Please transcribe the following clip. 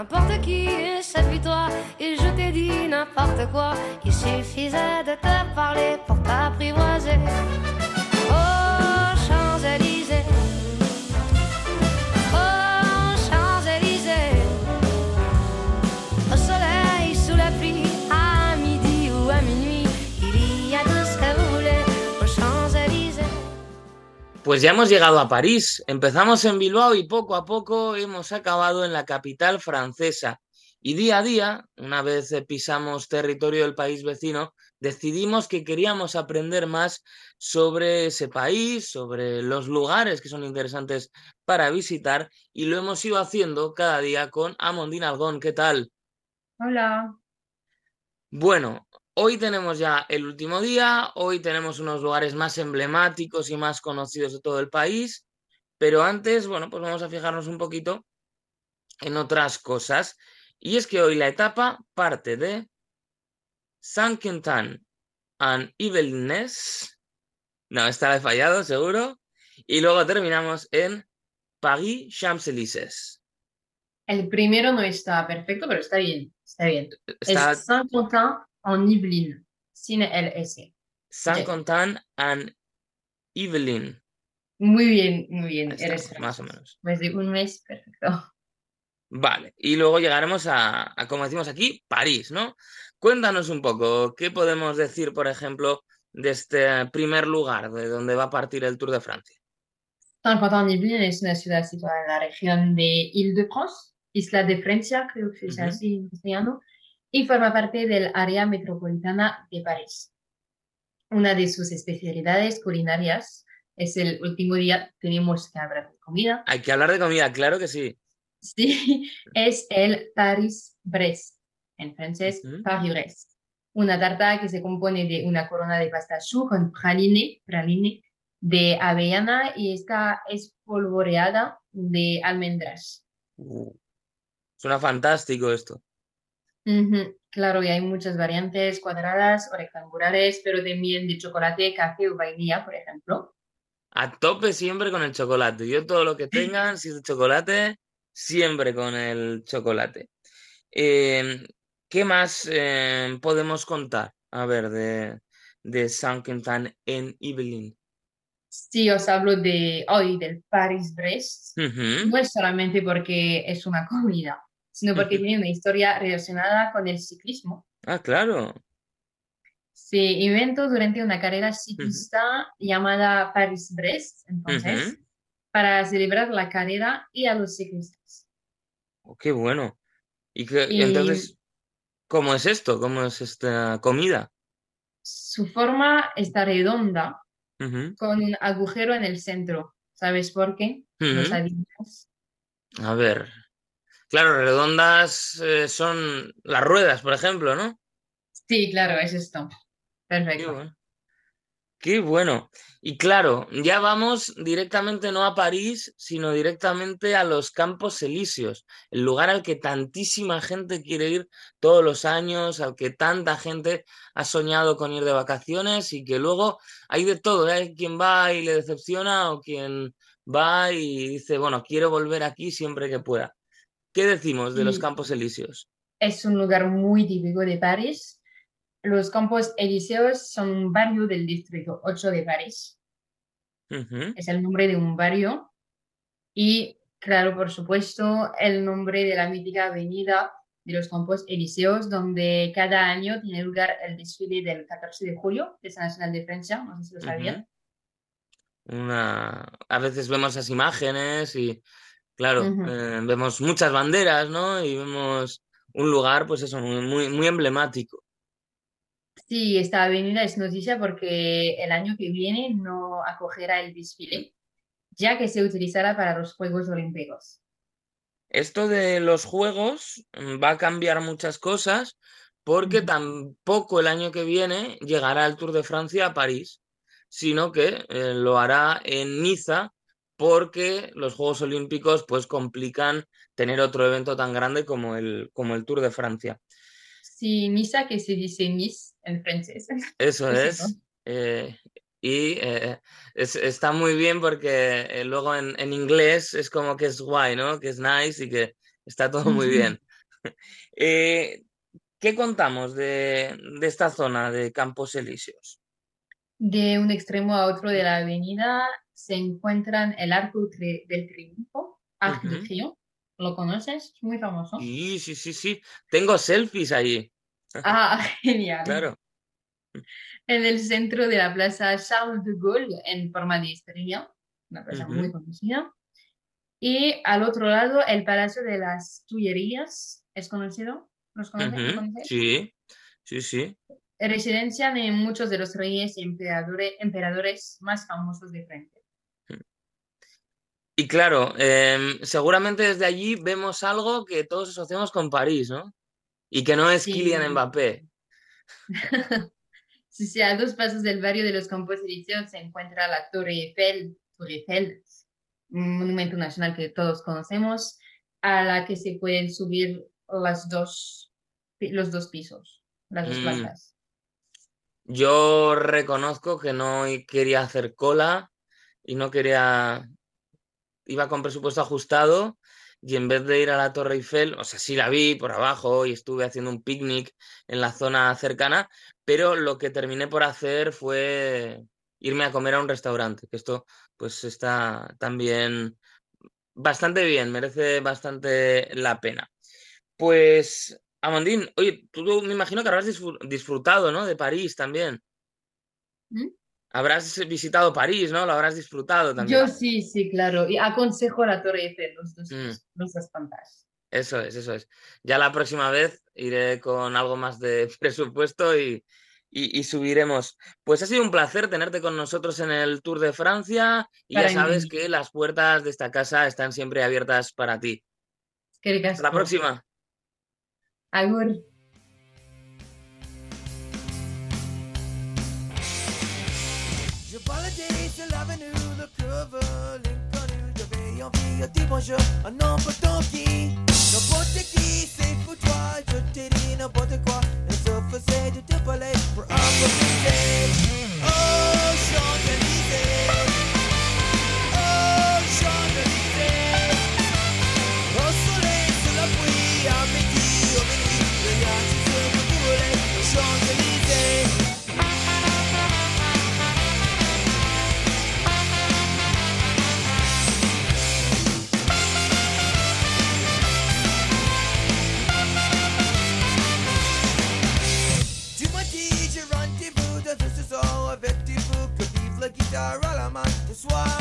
n'importe qui, puis toi, et je t'ai dit n'importe quoi. Il suffisait de te parler pour t'apprivoiser. Oh, Champs-Élysées. Pues ya hemos llegado a París. Empezamos en Bilbao y poco a poco hemos acabado en la capital francesa. Y día a día, una vez pisamos territorio del país vecino, decidimos que queríamos aprender más sobre ese país, sobre los lugares que son interesantes para visitar y lo hemos ido haciendo cada día con Amondine Algón. ¿Qué tal? Hola. Bueno, hoy tenemos ya el último día, hoy tenemos unos lugares más emblemáticos y más conocidos de todo el país, pero antes, bueno, pues vamos a fijarnos un poquito en otras cosas. Y es que hoy la etapa parte de Saint-Quentin and Yvelines. No, esta la he fallado, seguro. Y luego terminamos en Paris Champs-Élysées. El primero no está perfecto, pero está bien. Está bien. Está Es Saint-Quentin en Yvelines, sin el S. Saint-Quentin and Yvelines. Muy bien, muy bien. Eres más o menos. Pues de un mes, perfecto. Vale, y luego llegaremos a, a, como decimos aquí, París, ¿no? Cuéntanos un poco, ¿qué podemos decir, por ejemplo, de este primer lugar de donde va a partir el Tour de Francia? Saint-Quentin en Yvelines es una ciudad situada en la región de Île-de-France, isla de Francia, creo que se dice Ujú. así en castellano, y forma parte del área metropolitana de París. Una de sus especialidades culinarias es el último día, tenemos que hablar de comida. Hay que hablar de comida, claro que sí. Sí, es el Paris-Brest, en francés, Ujú. Paris-Brest. Una tarta que se compone de una corona de pasta choux con praline, praline de avellana y está espolvoreada de almendras. Uh, suena fantástico esto. Claro, y hay muchas variantes cuadradas o rectangulares, pero también de chocolate, café o vainilla, por ejemplo. A tope siempre con el chocolate. Yo todo lo que tengan, si es de chocolate, siempre con el chocolate. Eh, ¿qué más eh, podemos contar? A ver, de, de Saint-Quentin en Yvelines. Si os hablo de hoy del Paris-Brest, Ujú, no es solamente porque es una comida, sino porque tiene una historia relacionada con el ciclismo. Ah, claro. Se inventó durante una carrera ciclista llamada Paris-Brest, entonces, para celebrar la carrera y a los ciclistas. Oh, qué bueno. Y entonces, ¿cómo es esto? ¿Cómo es esta comida? su forma está redonda, con un agujero en el centro. ¿Sabes por qué? ¿Lo ujú. sabías? A ver. Claro, redondas eh, son las ruedas, por ejemplo, ¿no? Sí, claro, es esto. Qué Perfecto. bueno. Qué bueno. Y claro, ya vamos directamente no a París, sino directamente a los Campos Elíseos, el lugar al que tantísima gente quiere ir todos los años, al que tanta gente ha soñado con ir de vacaciones y que luego hay de todo, ¿eh? Hay quien va y le decepciona o quien va y dice, bueno, quiero volver aquí siempre que pueda. ¿Qué decimos de los Campos Elíseos? es un lugar muy típico de París. Los Campos Elíseos son un barrio del distrito 8 de París. Ujú, Es el nombre de un barrio. Y, claro, por supuesto, el nombre de la mítica avenida de los Campos Elíseos, donde cada año tiene lugar el desfile del 14 de julio, Fiesta Nacional de Francia. No sé si lo sabían. Una... A veces vemos esas imágenes y, claro, eh, vemos muchas banderas, ¿no? Y vemos un lugar, pues eso, muy, muy, muy emblemático. Sí, esta avenida es noticia porque el año que viene no acogerá el desfile, ya que se utilizará para los Juegos Olímpicos. Esto de los juegos mm, va a cambiar muchas cosas porque tampoco el año que viene llegará el Tour de Francia a París, sino que eh, lo hará en Niza porque los Juegos Olímpicos pues complican tener otro evento tan grande como el, como el Tour de Francia. Sí, Niza, que se dice Nice en francés. Eso Es eh, y eh, es- está muy bien porque eh, luego en, en inglés es como que es guay, ¿no? Que es nice y que está todo muy bien. ¿Qué contamos de, de esta zona de Campos Elíseos? De un extremo a otro de la avenida se encuentran el Arco Tri- del Triunfo, Arc de. ¿Lo conoces? Es muy famoso. Sí, sí, sí, sí. Tengo selfies allí. Ah, genial. Claro. En el centro de la Plaza Charles de Gaulle, en forma de estrella, una plaza muy conocida. Y al otro lado, el Palacio de las Tullerías, ¿es conocido? ¿Los conoce- lo Ujú, conocéis? Sí, sí, sí. Residencia de muchos de los reyes y emperadores, emperadores más famosos de Francia. Y claro, em, seguramente desde allí vemos algo que todos asociamos con París, ¿no? Y que no es Sí. Kylian Mbappé. Sí, sí, a dos pasos del barrio de los Campos Elíseos se encuentra la Torre Eiffel, Torre Eiffel, un monumento nacional que todos conocemos, a la que se pueden subir las dos, los dos pisos, las dos Mm. plantas. Yo reconozco que no quería hacer cola y no quería... Iba con presupuesto ajustado y en vez de ir a la Torre Eiffel, o sea, sí la vi por abajo y estuve haciendo un picnic en la zona cercana, pero lo que terminé por hacer fue irme a comer a un restaurante, que esto pues está también bastante bien, merece bastante la pena. Pues, Amandín, oye, tú me imagino que habrás disfr- disfrutado, ¿no? De París también. ¿Mm? Habrás visitado París, ¿no? Lo habrás disfrutado también. Yo sí, sí, claro, y aconsejo la Torre Eiffel, los dos, Mm. los dos plantas. Eso es, eso es. Ya la próxima vez iré con algo más de presupuesto y, y- y subiremos. Pues ha sido un placer tenerte con nosotros en el Tour de Francia y ya sabes mí. que las puertas de esta casa están siempre abiertas para ti. Hasta la próxima. Agur. Sur l'avenue, le l'inconnu, dis bonjour, un tant qui. N'importe qui, c'est pour toi, je t'ai dit n'importe quoi, et de te parler pour improviser. Oh, Champs-Élysées, à la